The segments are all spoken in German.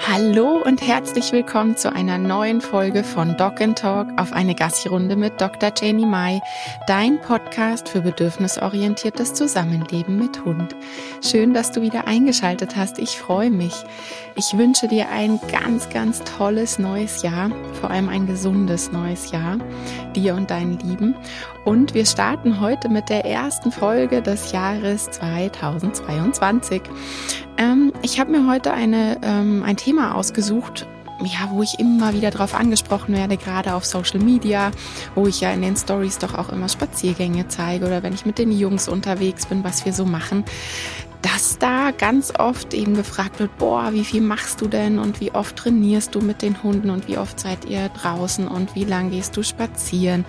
Hallo und herzlich willkommen zu einer neuen Folge von Dog and Talk auf eine Gassi-Runde mit Dr. Janie Mai, dein Podcast für bedürfnisorientiertes Zusammenleben mit Hund. Schön, dass du wieder eingeschaltet hast. Ich freue mich. Ich wünsche dir ein ganz, ganz tolles neues Jahr, vor allem ein gesundes neues Jahr, dir und deinen Lieben. Und wir starten heute mit der ersten Folge des Jahres 2022. Ähm, ich habe mir heute eine, ähm, ein Thema ausgesucht, ja, wo ich immer wieder darauf angesprochen werde, gerade auf Social Media, wo ich ja in den Stories doch auch immer Spaziergänge zeige oder wenn ich mit den Jungs unterwegs bin, was wir so machen, dass da ganz oft eben gefragt wird, boah, wie viel machst du denn und wie oft trainierst du mit den Hunden und wie oft seid ihr draußen und wie lang gehst du spazieren?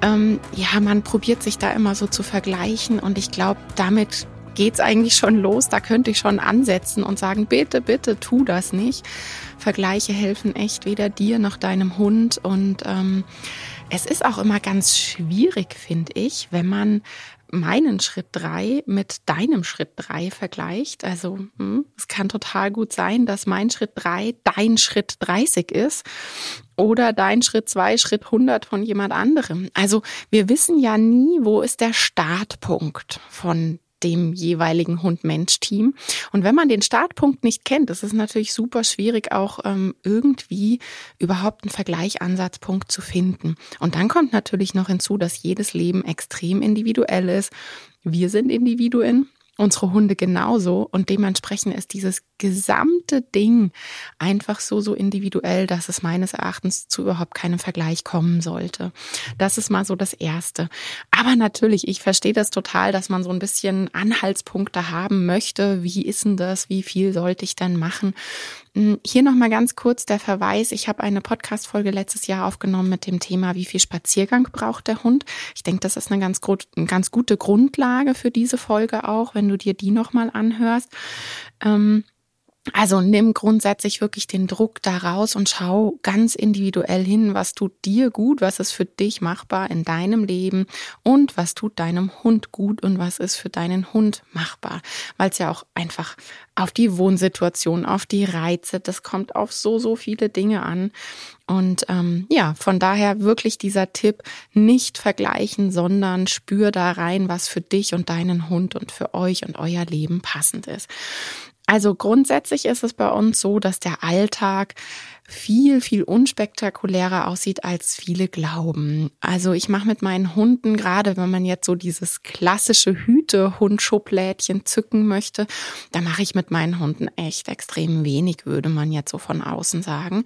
Ähm, ja, man probiert sich da immer so zu vergleichen und ich glaube, damit geht's eigentlich schon los. Da könnte ich schon ansetzen und sagen, bitte, bitte, tu das nicht. Vergleiche helfen echt weder dir noch deinem Hund. Und ähm, es ist auch immer ganz schwierig, finde ich, wenn man meinen Schritt drei mit deinem Schritt drei vergleicht. Also hm, es kann total gut sein, dass mein Schritt drei dein Schritt 30 ist oder dein Schritt zwei Schritt 100 von jemand anderem. Also wir wissen ja nie, wo ist der Startpunkt von dem jeweiligen Hund-Mensch-Team. Und wenn man den Startpunkt nicht kennt, ist es natürlich super schwierig, auch ähm, irgendwie überhaupt einen Vergleichansatzpunkt zu finden. Und dann kommt natürlich noch hinzu, dass jedes Leben extrem individuell ist. Wir sind Individuen unsere Hunde genauso und dementsprechend ist dieses gesamte Ding einfach so, so individuell, dass es meines Erachtens zu überhaupt keinem Vergleich kommen sollte. Das ist mal so das Erste. Aber natürlich, ich verstehe das total, dass man so ein bisschen Anhaltspunkte haben möchte. Wie ist denn das? Wie viel sollte ich denn machen? Hm, hier nochmal ganz kurz der Verweis. Ich habe eine Podcast-Folge letztes Jahr aufgenommen mit dem Thema, wie viel Spaziergang braucht der Hund. Ich denke, das ist eine ganz, eine ganz gute Grundlage für diese Folge auch, wenn du dir die nochmal anhörst. Ähm, also nimm grundsätzlich wirklich den Druck da raus und schau ganz individuell hin, was tut dir gut, was ist für dich machbar in deinem Leben und was tut deinem Hund gut und was ist für deinen Hund machbar. Weil es ja auch einfach auf die Wohnsituation, auf die Reize, das kommt auf so, so viele Dinge an. Und ähm, ja, von daher wirklich dieser Tipp, nicht vergleichen, sondern spür da rein, was für dich und deinen Hund und für euch und euer Leben passend ist. Also grundsätzlich ist es bei uns so, dass der Alltag viel, viel unspektakulärer aussieht, als viele glauben. Also ich mache mit meinen Hunden, gerade wenn man jetzt so dieses klassische Hüte-Hund-Schublädchen zücken möchte, da mache ich mit meinen Hunden echt extrem wenig, würde man jetzt so von außen sagen.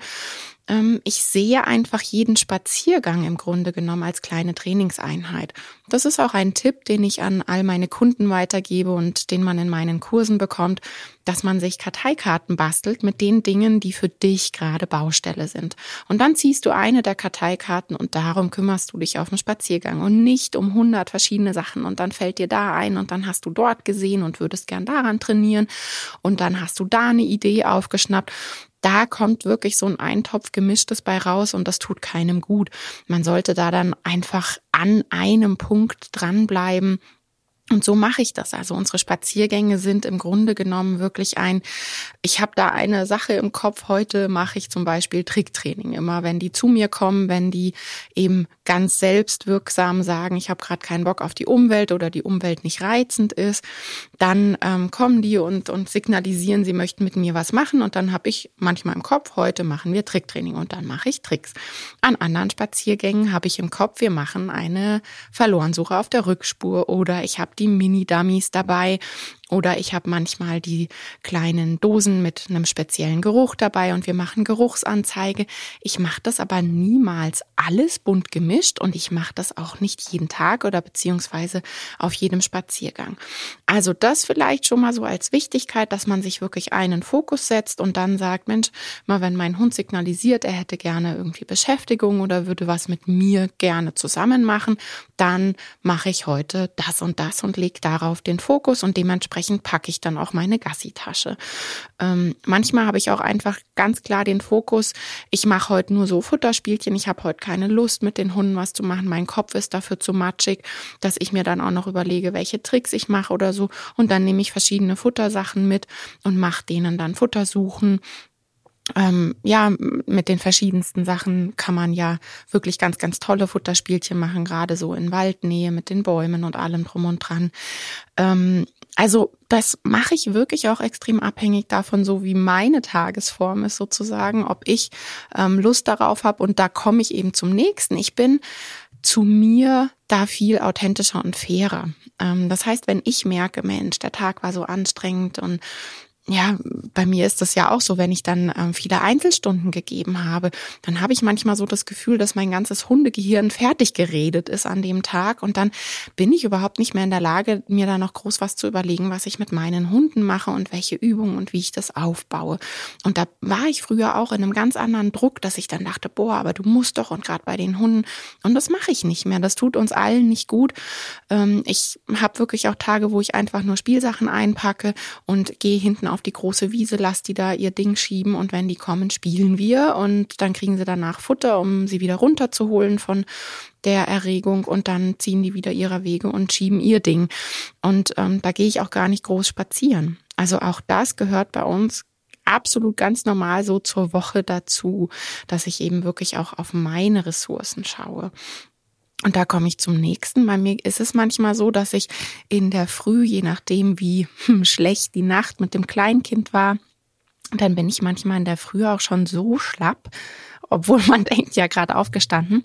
Ähm, ich sehe einfach jeden Spaziergang im Grunde genommen als kleine Trainingseinheit. Das ist auch ein Tipp, den ich an all meine Kunden weitergebe und den man in meinen Kursen bekommt, dass man sich Karteikarten bastelt mit den Dingen, die für dich gerade Baustelle sind. Und dann ziehst du eine der Karteikarten und darum kümmerst du dich auf den Spaziergang und nicht um hundert verschiedene Sachen. Und dann fällt dir da ein und dann hast du dort gesehen und würdest gern daran trainieren und dann hast du da eine Idee aufgeschnappt da kommt wirklich so ein Eintopf gemischtes bei raus und das tut keinem gut. Man sollte da dann einfach an einem Punkt dranbleiben und so mache ich das. Also unsere Spaziergänge sind im Grunde genommen wirklich ein, ich habe da eine Sache im Kopf, heute mache ich zum Beispiel Tricktraining. Immer wenn die zu mir kommen, wenn die eben ganz selbstwirksam sagen, ich habe gerade keinen Bock auf die Umwelt oder die Umwelt nicht reizend ist, dann ähm, kommen die und, und signalisieren, sie möchten mit mir was machen. Und dann habe ich manchmal im Kopf, heute machen wir Tricktraining und dann mache ich Tricks. An anderen Spaziergängen habe ich im Kopf, wir machen eine Verlorensuche auf der Rückspur oder ich habe die Mini-Dummies dabei oder ich habe manchmal die kleinen Dosen mit einem speziellen Geruch dabei und wir machen Geruchsanzeige. Ich mache das aber niemals alles bunt gemischt und ich mache das auch nicht jeden Tag oder beziehungsweise auf jedem Spaziergang. Also das vielleicht schon mal so als Wichtigkeit, dass man sich wirklich einen Fokus setzt und dann sagt, Mensch, mal wenn mein Hund signalisiert, er hätte gerne irgendwie Beschäftigung oder würde was mit mir gerne zusammen machen, dann mache ich heute das und das und lege darauf den Fokus und dementsprechend dementsprechend packe ich dann auch meine Gassi-Tasche. Ähm, manchmal habe ich auch einfach ganz klar den Fokus, ich mache heute nur so Futterspielchen, ich habe heute keine Lust mit den Hunden was zu machen, mein Kopf ist dafür zu matschig, dass ich mir dann auch noch überlege, welche Tricks ich mache oder so und dann nehme ich verschiedene Futtersachen mit und mache denen dann Futtersuchen ähm, ja, mit den verschiedensten Sachen kann man ja wirklich ganz, ganz tolle Futterspielchen machen, gerade so in Waldnähe mit den Bäumen und allem drum und dran. Ähm, also das mache ich wirklich auch extrem abhängig davon, so wie meine Tagesform ist sozusagen, ob ich ähm, Lust darauf habe. Und da komme ich eben zum nächsten. Ich bin zu mir da viel authentischer und fairer. Ähm, das heißt, wenn ich merke, Mensch, der Tag war so anstrengend und ja, bei mir ist das ja auch so, wenn ich dann ähm, viele Einzelstunden gegeben habe, dann habe ich manchmal so das Gefühl, dass mein ganzes Hundegehirn fertig geredet ist an dem Tag und dann bin ich überhaupt nicht mehr in der Lage, mir da noch groß was zu überlegen, was ich mit meinen Hunden mache und welche Übungen und wie ich das aufbaue. Und da war ich früher auch in einem ganz anderen Druck, dass ich dann dachte, boah, aber du musst doch und gerade bei den Hunden und das mache ich nicht mehr. Das tut uns allen nicht gut. Ähm, ich habe wirklich auch Tage, wo ich einfach nur Spielsachen einpacke und gehe hinten auf die große Wiese, lass die da ihr Ding schieben und wenn die kommen, spielen wir und dann kriegen sie danach Futter, um sie wieder runterzuholen von der Erregung und dann ziehen die wieder ihrer Wege und schieben ihr Ding. Und ähm, da gehe ich auch gar nicht groß spazieren. Also auch das gehört bei uns absolut ganz normal so zur Woche dazu, dass ich eben wirklich auch auf meine Ressourcen schaue. Und da komme ich zum nächsten. Bei mir ist es manchmal so, dass ich in der Früh, je nachdem wie hm, schlecht die Nacht mit dem Kleinkind war, dann bin ich manchmal in der Früh auch schon so schlapp, obwohl man denkt, ja gerade aufgestanden,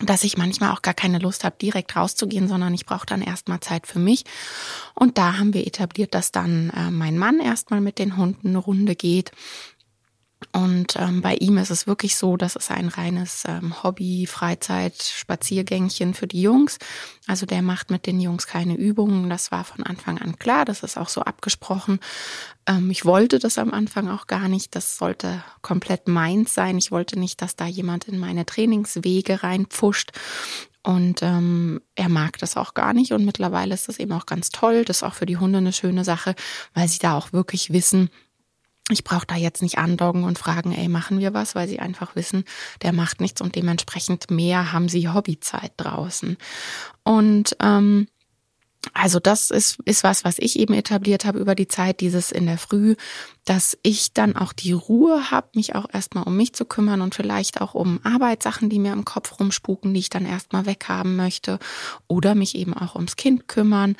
dass ich manchmal auch gar keine Lust habe, direkt rauszugehen, sondern ich brauche dann erstmal Zeit für mich. Und da haben wir etabliert, dass dann äh, mein Mann erstmal mit den Hunden eine Runde geht und ähm, bei ihm ist es wirklich so, das ist ein reines ähm, Hobby, Freizeit, Spaziergängchen für die Jungs. Also der macht mit den Jungs keine Übungen. Das war von Anfang an klar. Das ist auch so abgesprochen. Ähm, ich wollte das am Anfang auch gar nicht. Das sollte komplett meins sein. Ich wollte nicht, dass da jemand in meine Trainingswege reinpfuscht. Und ähm, er mag das auch gar nicht. Und mittlerweile ist das eben auch ganz toll. Das ist auch für die Hunde eine schöne Sache, weil sie da auch wirklich wissen, ich brauche da jetzt nicht andoggen und fragen, ey, machen wir was, weil sie einfach wissen, der macht nichts und dementsprechend mehr haben sie Hobbyzeit draußen. Und ähm, also das ist, ist was, was ich eben etabliert habe über die Zeit, dieses in der Früh, dass ich dann auch die Ruhe habe, mich auch erstmal um mich zu kümmern und vielleicht auch um Arbeitssachen, die mir im Kopf rumspuken, die ich dann erstmal weghaben möchte oder mich eben auch ums Kind kümmern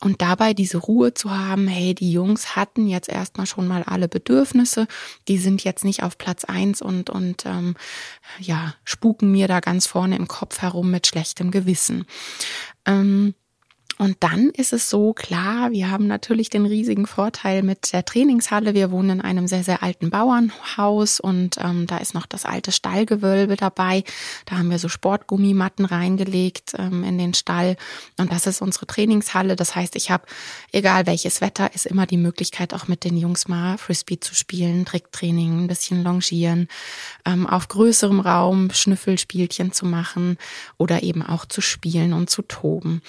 und dabei diese Ruhe zu haben, hey, die Jungs hatten jetzt erstmal schon mal alle Bedürfnisse, die sind jetzt nicht auf Platz eins und, und ähm, ja, spuken mir da ganz vorne im Kopf herum mit schlechtem Gewissen. Ähm, und dann ist es so klar, wir haben natürlich den riesigen Vorteil mit der Trainingshalle. Wir wohnen in einem sehr, sehr alten Bauernhaus und ähm, da ist noch das alte Stallgewölbe dabei. Da haben wir so Sportgummimatten reingelegt ähm, in den Stall und das ist unsere Trainingshalle. Das heißt, ich habe, egal welches Wetter, ist immer die Möglichkeit, auch mit den Jungs mal Frisbee zu spielen, Tricktraining, ein bisschen longieren, ähm, auf größerem Raum Schnüffelspielchen zu machen oder eben auch zu spielen und zu toben.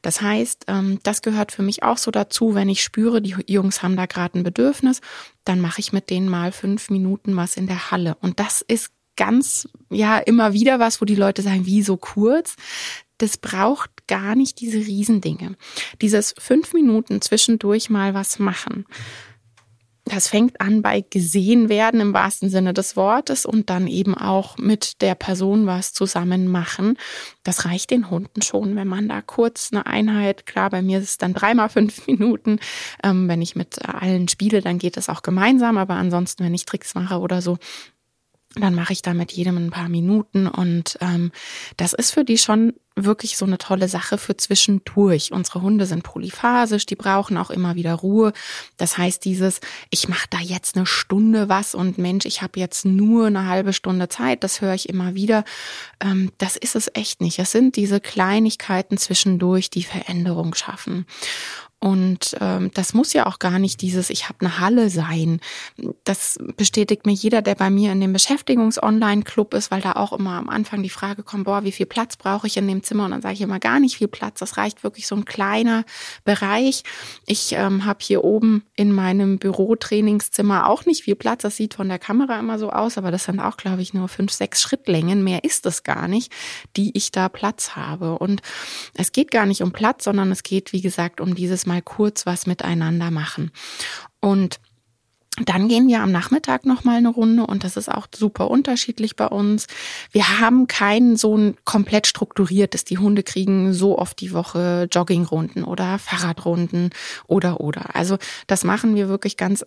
Das heißt, heißt, ähm, das gehört für mich auch so dazu, wenn ich spüre, die Jungs haben da gerade ein Bedürfnis, dann mache ich mit denen mal fünf Minuten was in der Halle. Und das ist ganz, ja, immer wieder was, wo die Leute sagen, wie so kurz. Das braucht gar nicht diese Riesendinge. Dieses fünf Minuten zwischendurch mal was machen das fängt an bei gesehen werden im wahrsten Sinne des Wortes und dann eben auch mit der Person was zusammen machen. Das reicht den Hunden schon, wenn man da kurz eine Einheit, klar, bei mir ist es dann dreimal fünf Minuten. Ähm, wenn ich mit allen spiele, dann geht das auch gemeinsam, aber ansonsten, wenn ich Tricks mache oder so, dann mache ich da mit jedem ein paar Minuten und ähm, das ist für die schon wirklich so eine tolle Sache für zwischendurch. Unsere Hunde sind polyphasisch, die brauchen auch immer wieder Ruhe. Das heißt, dieses, ich mache da jetzt eine Stunde was und Mensch, ich habe jetzt nur eine halbe Stunde Zeit, das höre ich immer wieder. Ähm, das ist es echt nicht. Es sind diese Kleinigkeiten zwischendurch, die Veränderung schaffen. Und ähm, das muss ja auch gar nicht dieses Ich habe eine Halle sein. Das bestätigt mir jeder, der bei mir in dem Beschäftigungs-Online-Club ist, weil da auch immer am Anfang die Frage kommt, boah, wie viel Platz brauche ich in dem Zimmer? Und dann sage ich immer gar nicht viel Platz. Das reicht wirklich so ein kleiner Bereich. Ich ähm, habe hier oben in meinem Büro-Trainingszimmer auch nicht viel Platz. Das sieht von der Kamera immer so aus, aber das sind auch, glaube ich, nur fünf, sechs Schrittlängen. Mehr ist es gar nicht, die ich da Platz habe. Und es geht gar nicht um Platz, sondern es geht, wie gesagt, um dieses mal kurz was miteinander machen. Und Dann gehen wir am Nachmittag noch mal eine Runde und das ist auch super unterschiedlich bei uns. Wir haben kein so ein komplett strukturiertes. Die Hunde kriegen so oft die Woche Joggingrunden oder Fahrradrunden oder oder. Also das machen wir wirklich ganz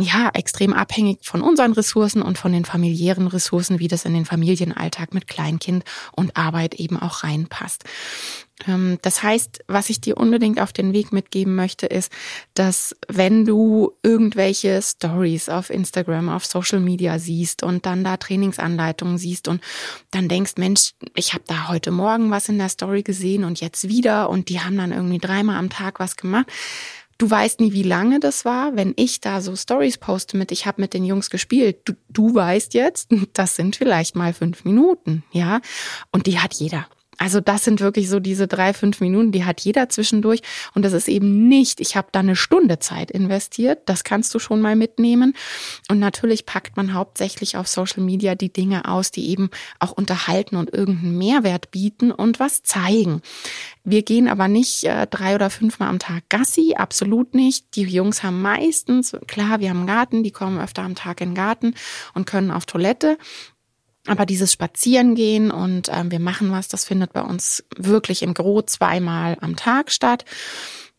ja, extrem abhängig von unseren Ressourcen und von den familiären Ressourcen, wie das in den Familienalltag mit Kleinkind und Arbeit eben auch reinpasst. Ähm, das heißt, was ich dir unbedingt auf den Weg mitgeben möchte, ist, dass wenn du irgendwelche Stories auf Instagram, auf Social Media siehst und dann da Trainingsanleitungen siehst und dann denkst, Mensch, ich habe da heute Morgen was in der Story gesehen und jetzt wieder und die haben dann irgendwie dreimal am Tag was gemacht Du weißt nie, wie lange das war. Wenn ich da so Stories poste mit, ich habe mit den Jungs gespielt, du, du weißt jetzt, das sind vielleicht mal fünf Minuten, ja. Und die hat jeder. Also das sind wirklich so diese drei, fünf Minuten, die hat jeder zwischendurch. Und das ist eben nicht, ich habe da eine Stunde Zeit investiert. Das kannst du schon mal mitnehmen. Und natürlich packt man hauptsächlich auf Social Media die Dinge aus, die eben auch unterhalten und irgendeinen Mehrwert bieten und was zeigen. Wir gehen aber nicht äh, drei oder fünfmal am Tag Gassi, absolut nicht. Die Jungs haben meistens, klar, wir haben einen Garten, die kommen öfter am Tag in den Garten und können auf Toilette. Aber dieses Spazierengehen und äh, wir machen was, das findet bei uns wirklich im Gro zweimal am Tag statt.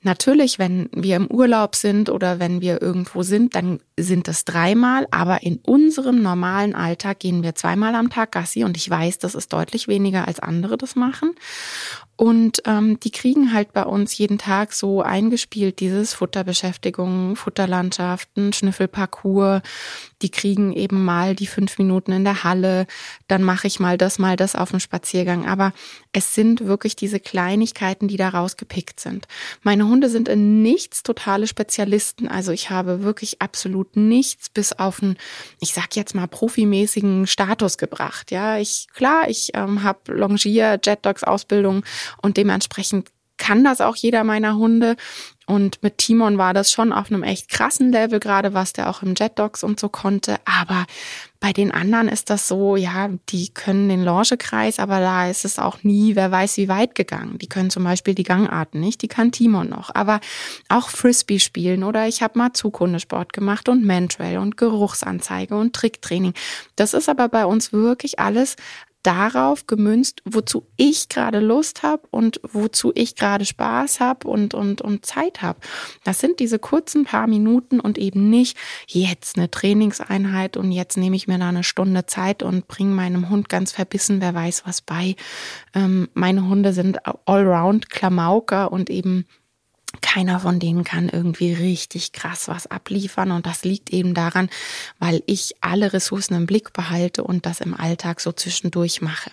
Natürlich, wenn wir im Urlaub sind oder wenn wir irgendwo sind, dann sind es dreimal, aber in unserem normalen Alltag gehen wir zweimal am Tag Gassi und ich weiß, das ist deutlich weniger als andere das machen. Und ähm, die kriegen halt bei uns jeden Tag so eingespielt, dieses Futterbeschäftigung, Futterlandschaften, Schnüffelparcours. Die kriegen eben mal die fünf Minuten in der Halle, dann mache ich mal das, mal das auf dem Spaziergang. Aber es sind wirklich diese Kleinigkeiten, die da rausgepickt sind. Meine Hunde sind in nichts totale Spezialisten. Also ich habe wirklich absolut nichts bis auf einen, ich sag jetzt mal, profimäßigen Status gebracht. Ja, ich, klar, ich ähm, habe Longier, Jet Dogs Ausbildung und dementsprechend kann das auch jeder meiner Hunde. Und mit Timon war das schon auf einem echt krassen Level, gerade was der auch im Jet Dogs und so konnte. Aber bei den anderen ist das so, ja, die können den Longekreis, aber da ist es auch nie, wer weiß wie weit gegangen. Die können zum Beispiel die Gangarten nicht, die kann Timon noch. Aber auch Frisbee spielen oder ich habe mal Zukundesport gemacht und Mantrail und Geruchsanzeige und Tricktraining. Das ist aber bei uns wirklich alles darauf gemünzt, wozu ich gerade Lust habe und wozu ich gerade Spaß habe und, und, und Zeit habe. Das sind diese kurzen paar Minuten und eben nicht jetzt eine Trainingseinheit und jetzt nehme ich mir da eine Stunde Zeit und bringe meinem Hund ganz verbissen, wer weiß was bei. Ähm, meine Hunde sind allround Klamauker und eben keiner von denen kann irgendwie richtig krass was abliefern und das liegt eben daran, weil ich alle Ressourcen im Blick behalte und das im Alltag so zwischendurch mache.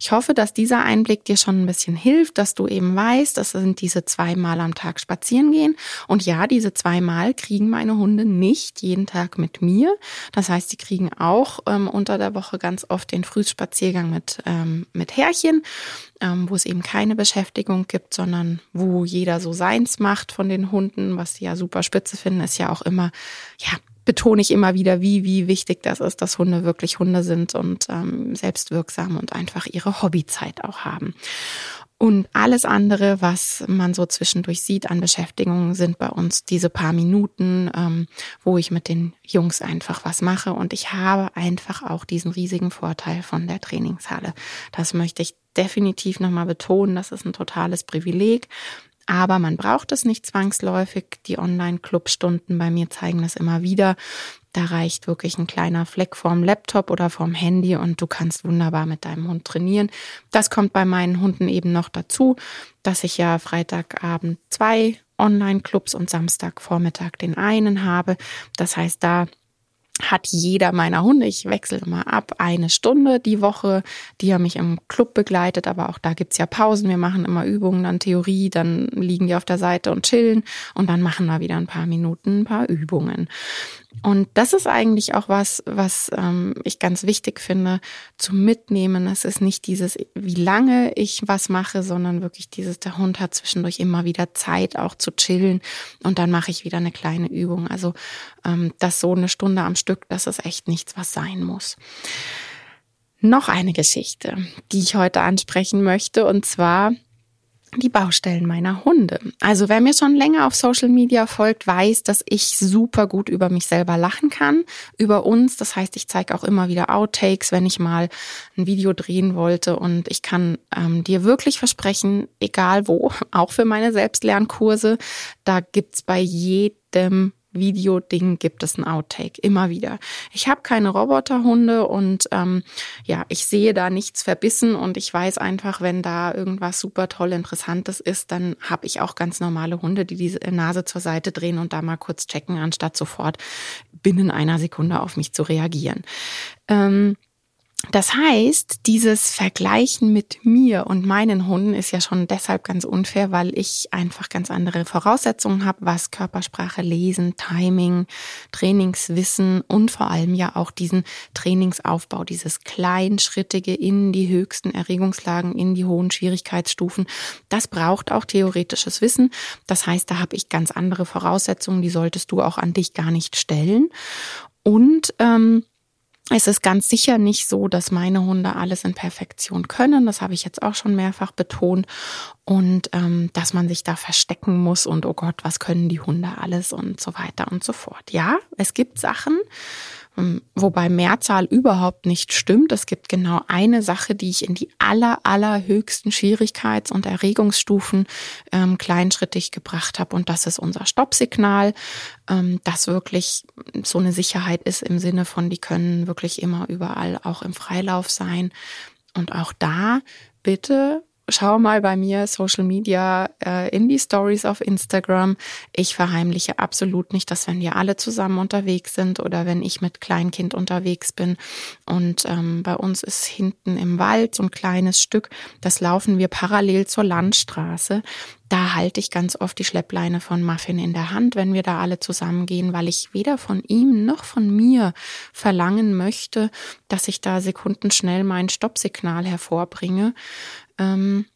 Ich hoffe, dass dieser Einblick dir schon ein bisschen hilft, dass du eben weißt, das sind diese zweimal am Tag spazieren gehen und ja, diese zweimal kriegen meine Hunde nicht jeden Tag mit mir. Das heißt, sie kriegen auch ähm, unter der Woche ganz oft den Frühspaziergang mit ähm, mit Härchen ähm, wo es eben keine Beschäftigung gibt, sondern wo jeder so seins macht von den Hunden, was sie ja super spitze finden, ist ja auch immer, ja, betone ich immer wieder, wie, wie wichtig das ist, dass Hunde wirklich Hunde sind und ähm, selbstwirksam und einfach ihre Hobbyzeit auch haben. Und alles andere, was man so zwischendurch sieht an Beschäftigungen, sind bei uns diese paar Minuten, ähm, wo ich mit den Jungs einfach was mache. Und ich habe einfach auch diesen riesigen Vorteil von der Trainingshalle. Das möchte ich definitiv nochmal betonen. Das ist ein totales Privileg. Aber man braucht es nicht zwangsläufig. Die Online-Clubstunden bei mir zeigen das immer wieder. Da reicht wirklich ein kleiner Fleck vorm Laptop oder vorm Handy und du kannst wunderbar mit deinem Hund trainieren. Das kommt bei meinen Hunden eben noch dazu, dass ich ja Freitagabend zwei Online-Clubs und Samstagvormittag den einen habe. Das heißt, da hat jeder meiner Hunde, ich wechsle immer ab, eine Stunde die Woche, die er mich im Club begleitet, aber auch da gibt's ja Pausen, wir machen immer Übungen, dann Theorie, dann liegen die auf der Seite und chillen. Und dann machen wir wieder ein paar Minuten ein paar Übungen. Und das ist eigentlich auch was, was ähm, ich ganz wichtig finde zu mitnehmen. Es ist nicht dieses, wie lange ich was mache, sondern wirklich dieses, der Hund hat zwischendurch immer wieder Zeit, auch zu chillen. Und dann mache ich wieder eine kleine Übung. Also ähm, das so eine Stunde am Stück, das ist echt nichts, was sein muss. Noch eine Geschichte, die ich heute ansprechen möchte. Und zwar die Baustellen meiner Hunde. Also wer mir schon länger auf Social Media folgt, weiß, dass ich super gut über mich selber lachen kann, über uns. Das heißt, ich zeige auch immer wieder Outtakes, wenn ich mal ein Video drehen wollte. Und ich kann ähm, dir wirklich versprechen, egal wo, auch für meine Selbstlernkurse, da gibt's bei jedem Videoding gibt es ein Outtake, immer wieder. Ich habe keine Roboterhunde und ähm, ja, ich sehe da nichts verbissen und ich weiß einfach, wenn da irgendwas super toll Interessantes ist, dann habe ich auch ganz normale Hunde, die die Nase zur Seite drehen und da mal kurz checken, anstatt sofort binnen einer Sekunde auf mich zu reagieren. Ähm, das heißt, dieses Vergleichen mit mir und meinen Hunden ist ja schon deshalb ganz unfair, weil ich einfach ganz andere Voraussetzungen habe, was Körpersprache, Lesen, Timing, Trainingswissen und vor allem ja auch diesen Trainingsaufbau, dieses kleinschrittige in die höchsten Erregungslagen, in die hohen Schwierigkeitsstufen. Das braucht auch theoretisches Wissen. Das heißt, da habe ich ganz andere Voraussetzungen, die solltest du auch an dich gar nicht stellen. Und ähm, es ist ganz sicher nicht so, dass meine Hunde alles in Perfektion können. Das habe ich jetzt auch schon mehrfach betont. Und ähm, dass man sich da verstecken muss und oh Gott, was können die Hunde alles und so weiter und so fort. Ja, es gibt Sachen, wobei Mehrzahl überhaupt nicht stimmt. Es gibt genau eine Sache, die ich in die aller, allerhöchsten Schwierigkeits- und Erregungsstufen ähm, kleinschrittig gebracht habe. Und das ist unser Stoppsignal, ähm, das wirklich so eine Sicherheit ist im Sinne von, die können wirklich immer überall auch im Freilauf sein. Und auch da bitte schau mal bei mir Social Media äh, in die Stories auf Instagram. Ich verheimliche absolut nicht, dass wenn wir alle zusammen unterwegs sind oder wenn ich mit Kleinkind unterwegs bin und ähm, bei uns ist hinten im Wald so ein kleines Stück, das laufen wir parallel zur Landstraße. Da halte ich ganz oft die Schleppleine von Muffin in der Hand, wenn wir da alle zusammengehen, weil ich weder von ihm noch von mir verlangen möchte, dass ich da sekundenschnell mein Stoppsignal hervorbringe. Ähm,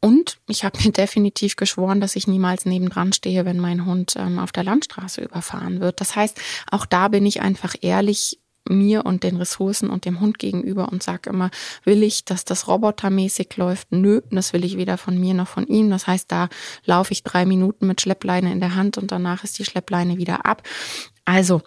und ich habe mir definitiv geschworen, dass ich niemals nebendran stehe, wenn mein Hund ähm, auf der Landstraße überfahren wird. Das heißt, auch da bin ich einfach ehrlich mir und den Ressourcen und dem Hund gegenüber und sage immer, will ich, dass das robotermäßig läuft? Nö, das will ich weder von mir noch von ihm. Das heißt, da laufe ich drei Minuten mit Schleppleine in der Hand und danach ist die Schleppleine wieder ab. Also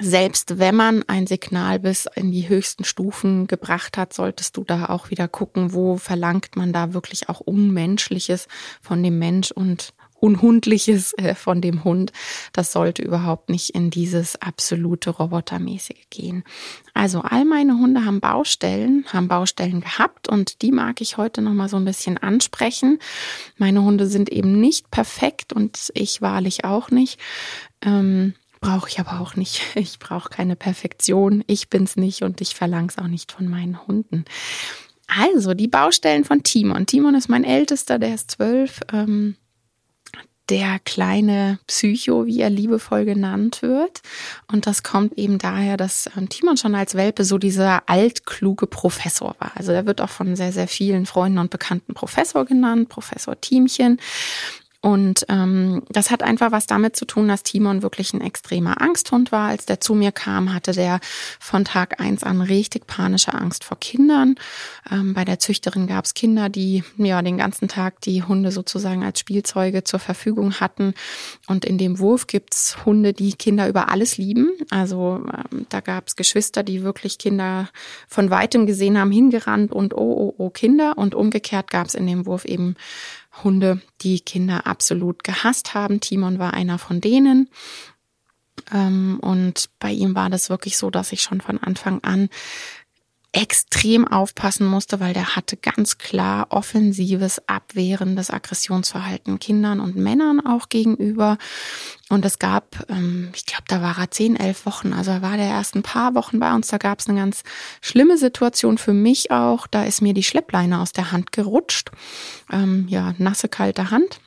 selbst wenn man ein Signal bis in die höchsten Stufen gebracht hat, solltest du da auch wieder gucken, wo verlangt man da wirklich auch Unmenschliches von dem Mensch und Unhundliches äh, von dem Hund. Das sollte überhaupt nicht in dieses absolute Robotermäßige gehen. Also all meine Hunde haben Baustellen, haben Baustellen gehabt und die mag ich heute noch mal so ein bisschen ansprechen. Meine Hunde sind eben nicht perfekt und ich wahrlich auch nicht. Ähm, Brauche ich aber auch nicht. Ich brauche keine Perfektion. Ich bin's nicht und ich verlange es auch nicht von meinen Hunden. Also, die Baustellen von Timon. Timon ist mein Ältester, der ist zwölf. Ähm, der kleine Psycho, wie er liebevoll genannt wird. Und das kommt eben daher, dass ähm, Timon schon als Welpe so dieser altkluge Professor war. Also er wird auch von sehr, sehr vielen Freunden und Bekannten Professor genannt, Professor Tiemchen. Und ähm, das hat einfach was damit zu tun, dass Timon wirklich ein extremer Angsthund war. Als der zu mir kam, hatte der von Tag eins an richtig panische Angst vor Kindern. Ähm, bei der Züchterin gab es Kinder, die ja den ganzen Tag die Hunde sozusagen als Spielzeuge zur Verfügung hatten. Und in dem Wurf gibt's Hunde, die Kinder über alles lieben. Also ähm, da gab's Geschwister, die wirklich Kinder von weitem gesehen haben, hingerannt und oh, oh, oh, Kinder. Und umgekehrt gab's in dem Wurf eben Hunde, die Kinder absolut gehasst haben. Timon war einer von denen. Ähm, und bei ihm war das wirklich so, dass ich schon von Anfang an extrem aufpassen musste, weil der hatte ganz klar offensives, abwehrendes Aggressionsverhalten Kindern und Männern auch gegenüber. Und es gab, ähm, ich glaube, da war er zehn, elf Wochen, also er war der ersten paar Wochen bei uns. Da gab es eine ganz schlimme Situation für mich auch. Da ist mir die Schleppleine aus der Hand gerutscht. Ähm, ja, nasse, kalte Hand.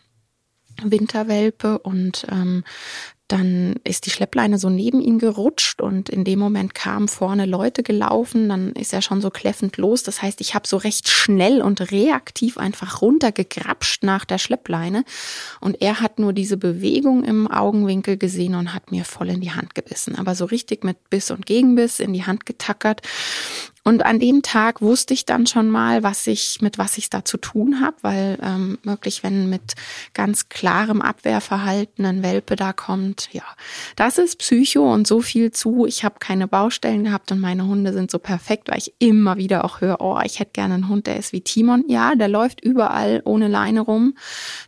Winterwelpe und ähm, dann ist die Schleppleine so neben ihn gerutscht und in dem Moment kamen vorne Leute gelaufen, dann ist er schon so kläffend los. Das heißt, ich habe so recht schnell und reaktiv einfach runtergegrapscht nach der Schleppleine. Und er hat nur diese Bewegung im Augenwinkel gesehen und hat mir voll in die Hand gebissen, aber so richtig mit Biss und Gegenbiss in die Hand getackert Und an dem Tag wusste ich dann schon mal, was ich mit was ich da zu tun habe, weil ähm, wirklich, wenn mit ganz klarem Abwehrverhalten ein Welpe da kommt, ja, das ist Psycho und so viel zu. Ich habe keine Baustellen gehabt und meine Hunde sind so perfekt, weil ich immer wieder auch höre, oh, ich hätte gerne einen Hund, der ist wie Timon. Ja, der läuft überall ohne Leine rum.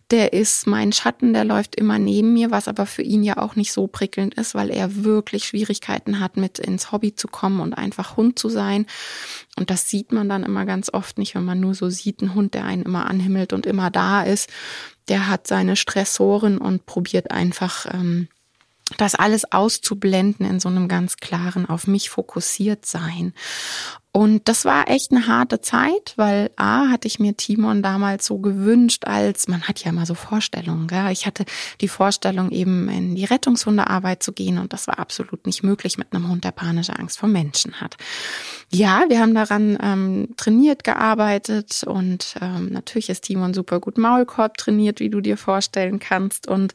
Der ist mein Schatten, der läuft immer neben mir, was aber für ihn ja auch nicht so prickelnd ist, weil er wirklich Schwierigkeiten hat, mit ins Hobby zu kommen und einfach Hund zu sein. Und das sieht man dann immer ganz oft nicht, wenn man nur so sieht, ein Hund, der einen immer anhimmelt und immer da ist. Der hat seine Stressoren und probiert einfach ähm, das alles auszublenden in so einem ganz klaren auf mich fokussiert sein. Und das war echt eine harte Zeit, weil A hatte ich mir Timon damals so gewünscht, als man hat ja immer so Vorstellungen. Gell? Ich hatte die Vorstellung, eben in die Rettungshundearbeit zu gehen und das war absolut nicht möglich mit einem Hund, der panische Angst vor Menschen hat. Ja, wir haben daran ähm, trainiert, gearbeitet und ähm, natürlich ist Timon super gut Maulkorb trainiert, wie du dir vorstellen kannst und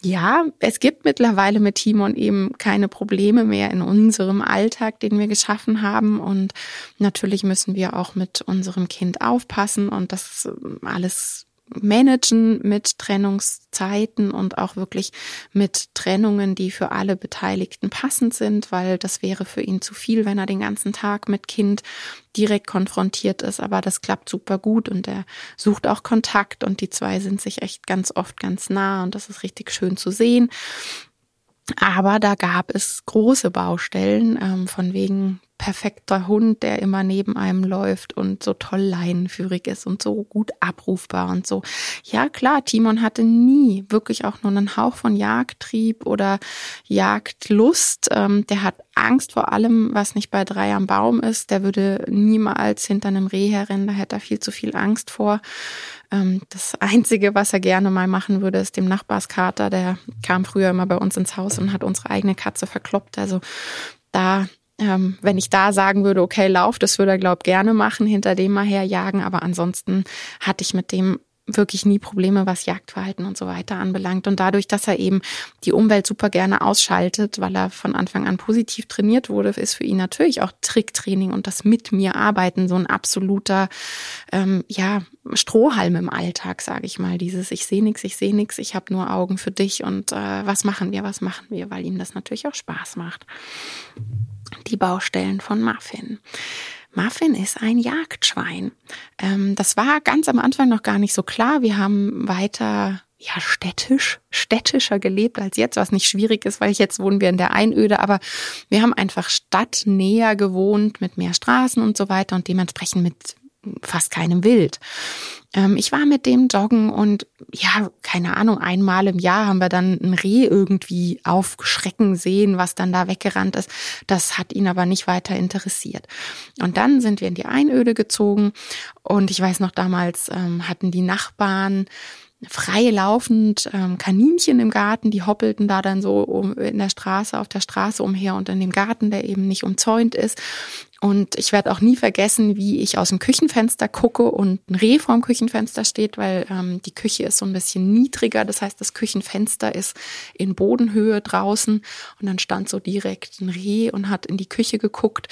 ja, es gibt mittlerweile mit Timon eben keine Probleme mehr in unserem Alltag, den wir geschaffen haben. Und natürlich müssen wir auch mit unserem Kind aufpassen und das alles managen mit Trennungszeiten und auch wirklich mit Trennungen, die für alle Beteiligten passend sind, weil das wäre für ihn zu viel, wenn er den ganzen Tag mit Kind direkt konfrontiert ist. Aber das klappt super gut und er sucht auch Kontakt und die zwei sind sich echt ganz oft ganz nah und das ist richtig schön zu sehen. Aber da gab es große Baustellen, ähm, von wegen perfekter Hund, der immer neben einem läuft und so toll leinenführig ist und so gut abrufbar und so. Ja, klar, Timon hatte nie wirklich auch nur einen Hauch von Jagdtrieb oder Jagdlust. Ähm, der hat Angst vor allem, was nicht bei drei am Baum ist. Der würde niemals hinter einem Reh herrennen, da hätte er viel zu viel Angst vor. Ähm, das Einzige, was er gerne mal machen würde, ist dem Nachbarskater, der kam früher immer bei uns ins Haus und hat unsere eigene Katze verkloppt. Also da ähm, wenn ich da sagen würde, okay, lauf, das würde er, glaub, gerne machen, hinter dem mal herjagen. Aber ansonsten hatte ich mit dem wirklich nie Probleme, was Jagdverhalten und so weiter anbelangt. Und dadurch, dass er eben die Umwelt super gerne ausschaltet, weil er von Anfang an positiv trainiert wurde, ist für ihn natürlich auch Tricktraining und das mit mir arbeiten so ein absoluter ähm, ja Strohhalm im Alltag, sage ich mal. Dieses ich sehe nichts, ich sehe nichts, ich habe nur Augen für dich und äh, was machen wir, was machen wir, weil ihm das natürlich auch Spaß macht die Baustellen von Muffin. Muffin ist ein Jagdschwein. Ähm, das war ganz am Anfang noch gar nicht so klar. Wir haben weiter ja städtisch, städtischer gelebt als jetzt, was nicht schwierig ist, weil jetzt wohnen wir in der Einöde, aber wir haben einfach stadtnäher gewohnt mit mehr Straßen und so weiter und dementsprechend mit fast keinem Wild. Ähm, ich war mit dem joggen und ja, keine Ahnung, einmal im Jahr haben wir dann ein Reh irgendwie aufschrecken sehen, was dann da weggerannt ist. Das hat ihn aber nicht weiter interessiert. Und dann sind wir in die Einöde gezogen und ich weiß noch damals ähm, hatten die Nachbarn frei laufend ähm, Kaninchen im Garten, die hoppelten da dann so um, in der Straße, auf der Straße umher und in dem Garten, der eben nicht umzäunt ist. Und ich werde auch nie vergessen, wie ich aus dem Küchenfenster gucke und ein Reh vorm Küchenfenster steht, weil ähm, die Küche ist so ein bisschen niedriger. Das heißt, das Küchenfenster ist in Bodenhöhe draußen. Und dann stand so direkt ein Reh und hat in die Küche geguckt.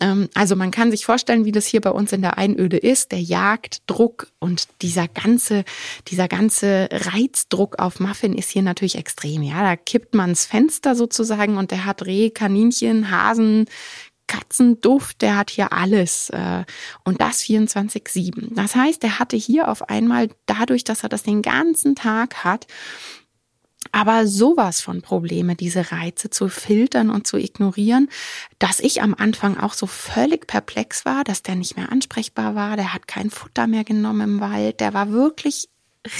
Ähm, also man kann sich vorstellen, wie das hier bei uns in der Einöde ist. Der Jagddruck und dieser ganze, dieser ganze Reizdruck auf Muffin ist hier natürlich extrem. Ja, da kippt man das Fenster sozusagen und der hat Reh, Kaninchen, Hasen, Katzenduft, der hat hier alles. Äh, und das 24-7. Das heißt, er hatte hier auf einmal, dadurch, dass er das den ganzen Tag hat, aber sowas von Probleme, diese Reize zu filtern und zu ignorieren, dass ich am Anfang auch so völlig perplex war, dass der nicht mehr ansprechbar war, der hat kein Futter mehr genommen im Wald, der war wirklich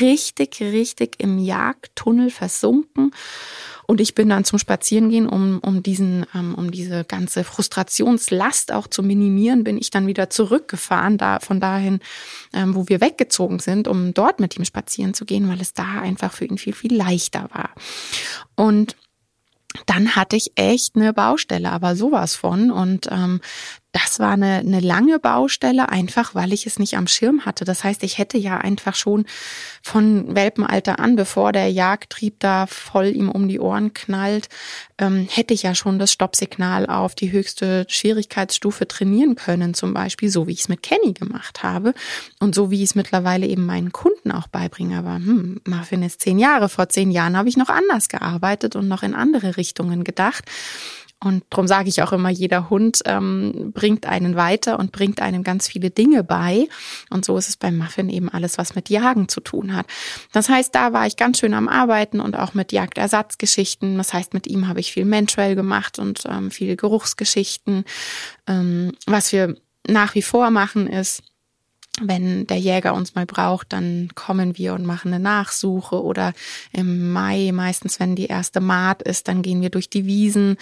richtig, richtig im Jagdtunnel versunken und ich bin dann zum Spazierengehen, um, um diesen, ähm, um diese ganze Frustrationslast auch zu minimieren, bin ich dann wieder zurückgefahren, da von dahin, ähm, wo wir weggezogen sind, um dort mit ihm spazieren zu gehen, weil es da einfach für ihn viel, viel leichter war. Und dann hatte ich echt eine Baustelle, aber sowas von. Und ähm, das war eine, eine lange Baustelle, einfach weil ich es nicht am Schirm hatte. Das heißt, ich hätte ja einfach schon von Welpenalter an, bevor der Jagdtrieb da voll ihm um die Ohren knallt, ähm, hätte ich ja schon das Stoppsignal auf die höchste Schwierigkeitsstufe trainieren können, zum Beispiel, so wie ich es mit Kenny gemacht habe und so wie ich es mittlerweile eben meinen Kunden auch beibringe. Aber hm, Marvin ist zehn Jahre. Vor zehn Jahren habe ich noch anders gearbeitet und noch in andere Richtungen gedacht. Und darum sage ich auch immer, jeder Hund ähm, bringt einen weiter und bringt einem ganz viele Dinge bei. Und so ist es beim Muffin eben alles, was mit Jagen zu tun hat. Das heißt, da war ich ganz schön am Arbeiten und auch mit Jagdersatzgeschichten. Das heißt, mit ihm habe ich viel Mentrail gemacht und ähm, viele Geruchsgeschichten. Ähm, was wir nach wie vor machen ist, wenn der Jäger uns mal braucht, dann kommen wir und machen eine Nachsuche oder im Mai, meistens wenn die erste Maat ist, dann gehen wir durch die Wiesen.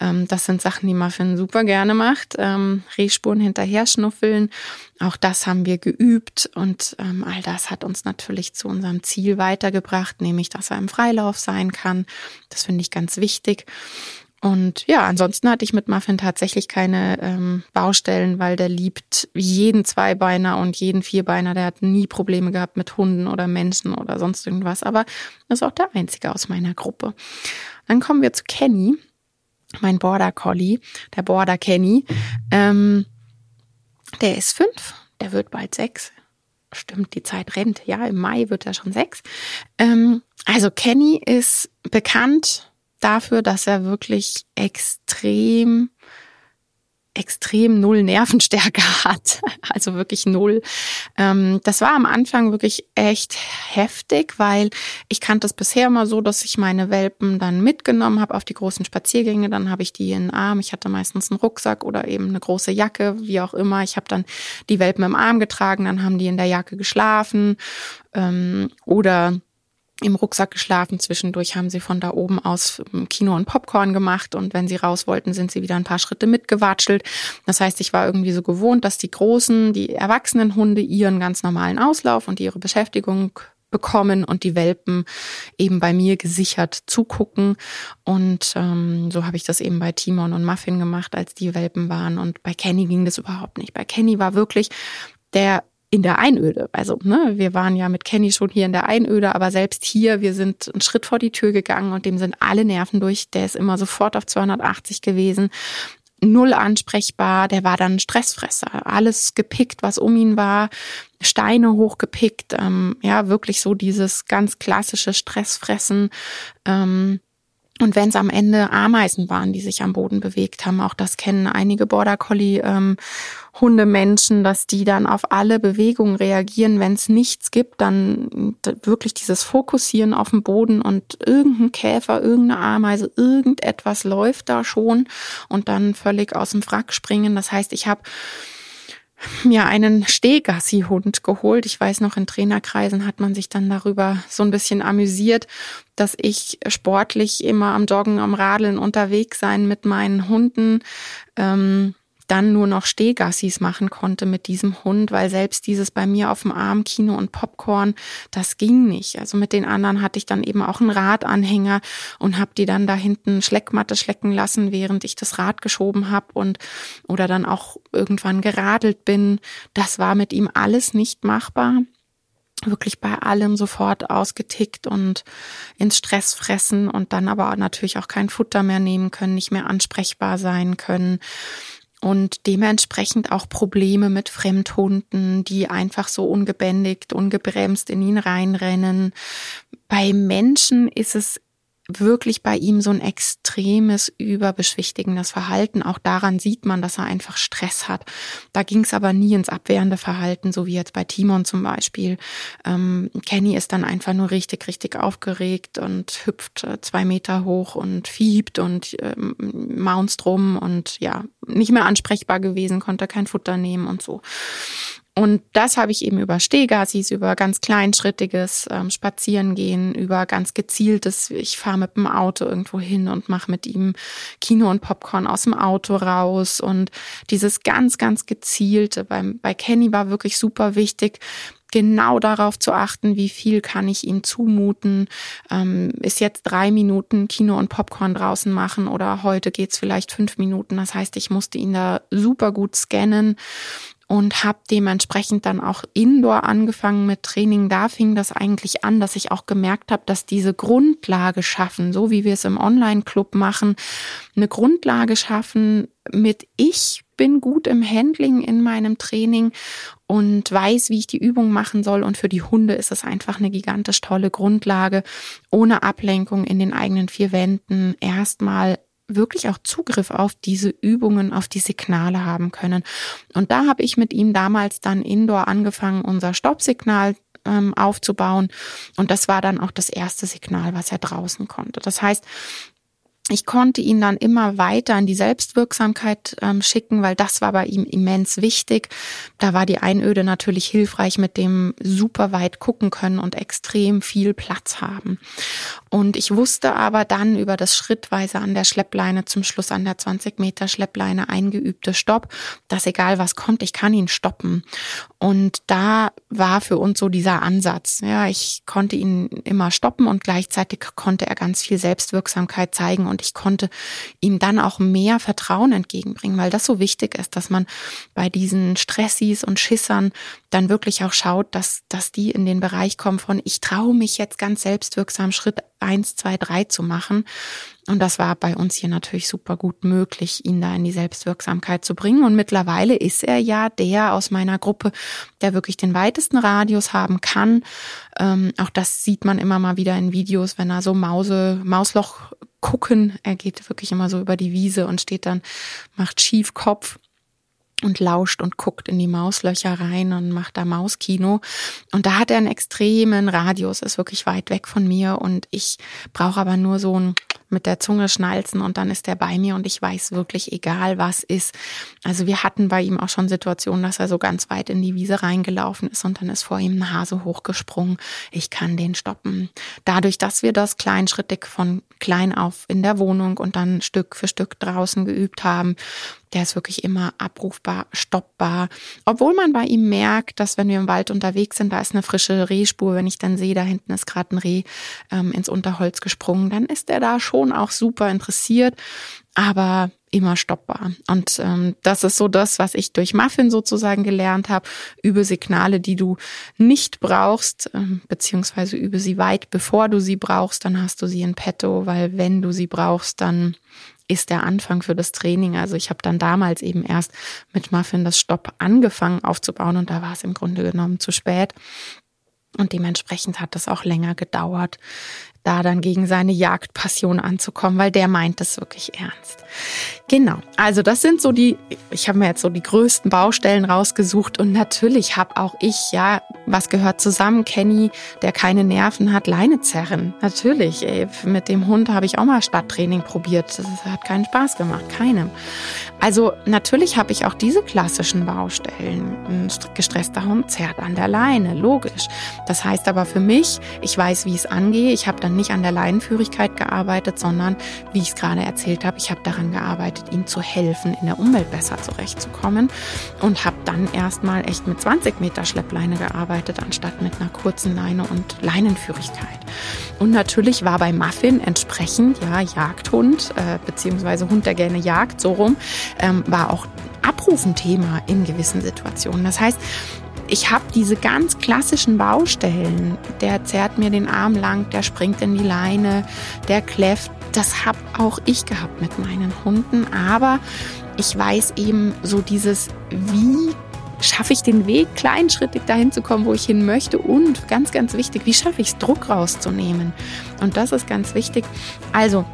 Ähm, das sind Sachen, die Muffin super gerne macht. Ähm, Rehspuren hinterher schnuffeln. Auch das haben wir geübt und ähm, all das hat uns natürlich zu unserem Ziel weitergebracht, nämlich dass er im Freilauf sein kann. Das finde ich ganz wichtig. Und ja, ansonsten hatte ich mit Muffin tatsächlich keine ähm, Baustellen, weil der liebt jeden Zweibeiner und jeden Vierbeiner. Der hat nie Probleme gehabt mit Hunden oder Menschen oder sonst irgendwas. Aber ist auch der einzige aus meiner Gruppe. Dann kommen wir zu Kenny, mein Border Collie, der Border Kenny. Ähm, der ist fünf, der wird bald sechs. Stimmt, die Zeit rennt. Ja, im Mai wird er schon sechs. Ähm, also Kenny ist bekannt dafür, dass er wirklich extrem extrem null Nervenstärke hat. Also wirklich null. Ähm, das war am Anfang wirklich echt heftig, weil ich kannte es bisher immer so, dass ich meine Welpen dann mitgenommen habe auf die großen Spaziergänge. Dann habe ich die in den Arm. Ich hatte meistens einen Rucksack oder eben eine große Jacke, wie auch immer. Ich habe dann die Welpen im Arm getragen, dann haben die in der Jacke geschlafen. Ähm, oder im Rucksack geschlafen. Zwischendurch haben sie von da oben aus ähm, Kino und Popcorn gemacht und wenn sie raus wollten, sind sie wieder ein paar Schritte mitgewatschelt. Das heißt, ich war irgendwie so gewohnt, dass die großen, die erwachsenen Hunde ihren ganz normalen Auslauf und ihre Beschäftigung bekommen und die Welpen eben bei mir gesichert zugucken. Und ähm, so habe ich das eben bei Timon und Muffin gemacht, als die Welpen waren. Und bei Kenny ging das überhaupt nicht. Bei Kenny war wirklich der in der Einöde. Also, ne, wir waren ja mit Kenny schon hier in der Einöde, aber selbst hier, wir sind einen Schritt vor die Tür gegangen und dem sind alle Nerven durch. Der ist immer sofort auf 280 gewesen. Null ansprechbar, der war dann Stressfresser. Alles gepickt, was um ihn war, Steine hochgepickt, ähm, ja, wirklich so dieses ganz klassische Stressfressen. Ähm, und wenn es am Ende Ameisen waren, die sich am Boden bewegt haben, auch das kennen einige Border Collie ähm, Hundemenschen, dass die dann auf alle Bewegungen reagieren. Wenn es nichts gibt, dann wirklich dieses Fokussieren auf dem Boden und irgendein Käfer, irgendeine Ameise, irgendetwas läuft da schon und dann völlig aus dem Wrack springen. Das heißt, ich habe mir einen Stehgassi-Hund geholt. Ich weiß noch, in Trainerkreisen hat man sich dann darüber so ein bisschen amüsiert, dass ich sportlich immer am Joggen, am Radeln unterwegs sein mit meinen Hunden. Ähm, dann nur noch Stehgassis machen konnte mit diesem Hund, weil selbst dieses bei mir auf dem Arm Kino und Popcorn, das ging nicht. Also mit den anderen hatte ich dann eben auch einen Radanhänger und habe die dann da hinten Schleckmatte schlecken lassen, während ich das Rad geschoben habe und oder dann auch irgendwann geradelt bin. Das war mit ihm alles nicht machbar wirklich bei allem sofort ausgetickt und ins Stress fressen und dann aber natürlich auch kein Futter mehr nehmen können, nicht mehr ansprechbar sein können und dementsprechend auch Probleme mit Fremdhunden, die einfach so ungebändigt, ungebremst in ihn reinrennen. Bei Menschen ist es wirklich bei ihm so ein extremes überbeschwichtigendes Verhalten. Auch daran sieht man, dass er einfach Stress hat. Da ging es aber nie ins abwehrende Verhalten, so wie jetzt bei Timon zum Beispiel. Ähm, Kenny ist dann einfach nur richtig, richtig aufgeregt und hüpft äh, zwei Meter hoch und fiebt und ähm, maunzt rum und ja, nicht mehr ansprechbar gewesen, konnte kein Futter nehmen und so. Und das habe ich eben über Stehgassis, über ganz kleinschrittiges ähm, Spazierengehen, über ganz gezieltes, ich fahre mit dem Auto irgendwo hin und mache mit ihm Kino und Popcorn aus dem Auto raus. Und dieses ganz, ganz gezielte, beim, bei Kenny war wirklich super wichtig, genau darauf zu achten, wie viel kann ich ihm zumuten. Ähm, ist jetzt drei Minuten Kino und Popcorn draußen machen oder heute geht's vielleicht fünf Minuten. Das heißt, ich musste ihn da super gut scannen und habe dementsprechend dann auch indoor angefangen mit Training. Da fing das eigentlich an, dass ich auch gemerkt habe, dass diese Grundlage schaffen, so wie wir es im Online-Club machen, eine Grundlage schaffen mit ich bin gut im Handling in meinem Training und weiß, wie ich die Übung machen soll. Und für die Hunde ist es einfach eine gigantisch tolle Grundlage, ohne Ablenkung in den eigenen vier Wänden erstmal wirklich auch Zugriff auf diese Übungen, auf die Signale haben können. Und da habe ich mit ihm damals dann indoor angefangen, unser Stoppsignal ähm, aufzubauen. Und das war dann auch das erste Signal, was er draußen konnte. Das heißt, ich konnte ihn dann immer weiter in die Selbstwirksamkeit ähm, schicken, weil das war bei ihm immens wichtig. Da war die Einöde natürlich hilfreich mit dem super weit gucken können und extrem viel Platz haben. Und ich wusste aber dann über das schrittweise an der Schleppleine zum Schluss an der 20 Meter Schleppleine eingeübte Stopp, dass egal was kommt, ich kann ihn stoppen. Und da war für uns so dieser Ansatz. Ja, ich konnte ihn immer stoppen und gleichzeitig konnte er ganz viel Selbstwirksamkeit zeigen und ich konnte ihm dann auch mehr Vertrauen entgegenbringen, weil das so wichtig ist, dass man bei diesen Stressis und Schissern dann wirklich auch schaut, dass, dass die in den Bereich kommen von, ich traue mich jetzt ganz selbstwirksam Schritt eins, zwei, drei zu machen. Und das war bei uns hier natürlich super gut möglich, ihn da in die Selbstwirksamkeit zu bringen. Und mittlerweile ist er ja der aus meiner Gruppe, der wirklich den weitesten Radius haben kann. Ähm, auch das sieht man immer mal wieder in Videos, wenn er so Mause, Mausloch gucken. Er geht wirklich immer so über die Wiese und steht dann, macht Schiefkopf und lauscht und guckt in die Mauslöcher rein und macht da Mauskino. Und da hat er einen extremen Radius, ist wirklich weit weg von mir und ich brauche aber nur so ein mit der Zunge schnalzen und dann ist er bei mir und ich weiß wirklich, egal was ist. Also wir hatten bei ihm auch schon Situationen, dass er so ganz weit in die Wiese reingelaufen ist und dann ist vor ihm ein Hase hochgesprungen. Ich kann den stoppen. Dadurch, dass wir das kleinschrittig von klein auf in der Wohnung und dann Stück für Stück draußen geübt haben, der ist wirklich immer abrufbar, stoppbar. Obwohl man bei ihm merkt, dass wenn wir im Wald unterwegs sind, da ist eine frische Rehspur. Wenn ich dann sehe, da hinten ist gerade ein Reh ähm, ins Unterholz gesprungen, dann ist er da schon auch super interessiert, aber immer stoppbar. Und ähm, das ist so das, was ich durch Muffin sozusagen gelernt habe, über Signale, die du nicht brauchst, ähm, beziehungsweise über sie weit bevor du sie brauchst, dann hast du sie in petto, weil wenn du sie brauchst, dann ist der Anfang für das Training. Also ich habe dann damals eben erst mit Muffin das Stopp angefangen aufzubauen und da war es im Grunde genommen zu spät. Und dementsprechend hat es auch länger gedauert, da dann gegen seine Jagdpassion anzukommen, weil der meint das wirklich ernst. Genau, also das sind so die, ich habe mir jetzt so die größten Baustellen rausgesucht und natürlich habe auch ich, ja, was gehört zusammen, Kenny, der keine Nerven hat, Leine zerren. Natürlich, ey, mit dem Hund habe ich auch mal Stadttraining probiert, das hat keinen Spaß gemacht, keinem. Also natürlich habe ich auch diese klassischen Baustellen. Ein gestresster Hund zerrt an der Leine, logisch. Das heißt aber für mich, ich weiß, wie ich es angehe, ich habe dann nicht an der Leinenführigkeit gearbeitet, sondern, wie ich es gerade erzählt habe, ich habe daran gearbeitet, ihm zu helfen, in der Umwelt besser zurechtzukommen und habe dann erstmal echt mit 20 Meter Schleppleine gearbeitet, anstatt mit einer kurzen Leine und Leinenführigkeit. Und natürlich war bei Muffin entsprechend, ja, Jagdhund, äh, beziehungsweise Hund, der gerne jagt, so rum, ähm, war auch Abrufen Thema in gewissen Situationen. Das heißt, ich habe diese ganz klassischen Baustellen. Der zerrt mir den Arm lang, der springt in die Leine, der kläfft. Das habe auch ich gehabt mit meinen Hunden. Aber ich weiß eben so dieses, wie schaffe ich den Weg, kleinschrittig dahin zu kommen, wo ich hin möchte. Und ganz, ganz wichtig, wie schaffe ich es, Druck rauszunehmen. Und das ist ganz wichtig. Also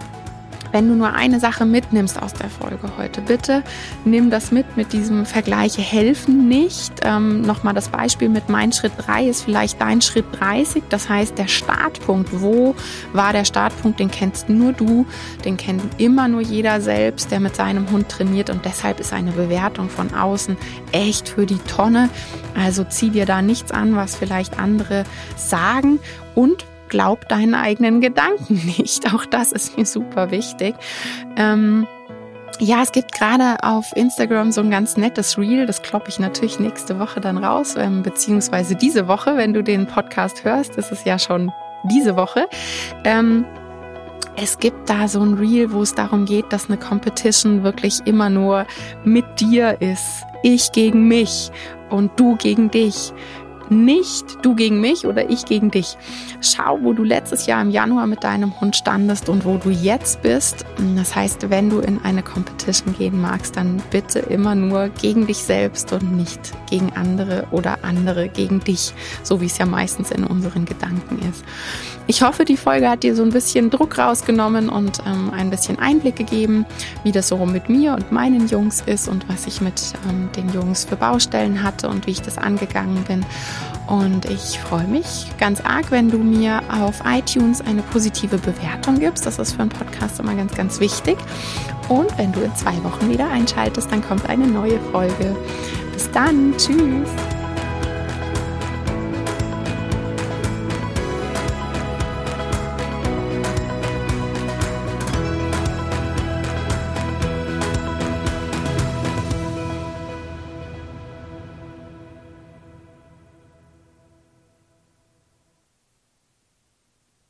wenn du nur eine Sache mitnimmst aus der Folge heute, bitte nimm das mit mit diesem Vergleiche helfen nicht. Ähm, Nochmal das Beispiel mit mein Schritt 3 ist vielleicht dein Schritt 30. Das heißt, der Startpunkt, wo war der Startpunkt, den kennst nur du, den kennt immer nur jeder selbst, der mit seinem Hund trainiert und deshalb ist eine Bewertung von außen echt für die Tonne. Also zieh dir da nichts an, was vielleicht andere sagen und glaub deinen eigenen Gedanken nicht. Auch das ist mir super wichtig. Ähm, ja, es gibt gerade auf Instagram so ein ganz nettes Reel, das kloppe ich natürlich nächste Woche dann raus, ähm, beziehungsweise diese Woche, wenn du den Podcast hörst, ist es ja schon diese Woche. Ähm, es gibt da so ein Reel, wo es darum geht, dass eine Competition wirklich immer nur mit dir ist. Ich gegen mich und du gegen dich nicht du gegen mich oder ich gegen dich. Schau, wo du letztes Jahr im Januar mit deinem Hund standest und wo du jetzt bist. Das heißt, wenn du in eine Competition gehen magst, dann bitte immer nur gegen dich selbst und nicht gegen andere oder andere gegen dich, so wie es ja meistens in unseren Gedanken ist. Ich hoffe, die Folge hat dir so ein bisschen Druck rausgenommen und ähm, ein bisschen Einblick gegeben, wie das so mit mir und meinen Jungs ist und was ich mit ähm, den Jungs für Baustellen hatte und wie ich das angegangen bin. Und ich freue mich ganz arg, wenn du mir auf iTunes eine positive Bewertung gibst. Das ist für einen Podcast immer ganz, ganz wichtig. Und wenn du in zwei Wochen wieder einschaltest, dann kommt eine neue Folge. Bis dann. Tschüss.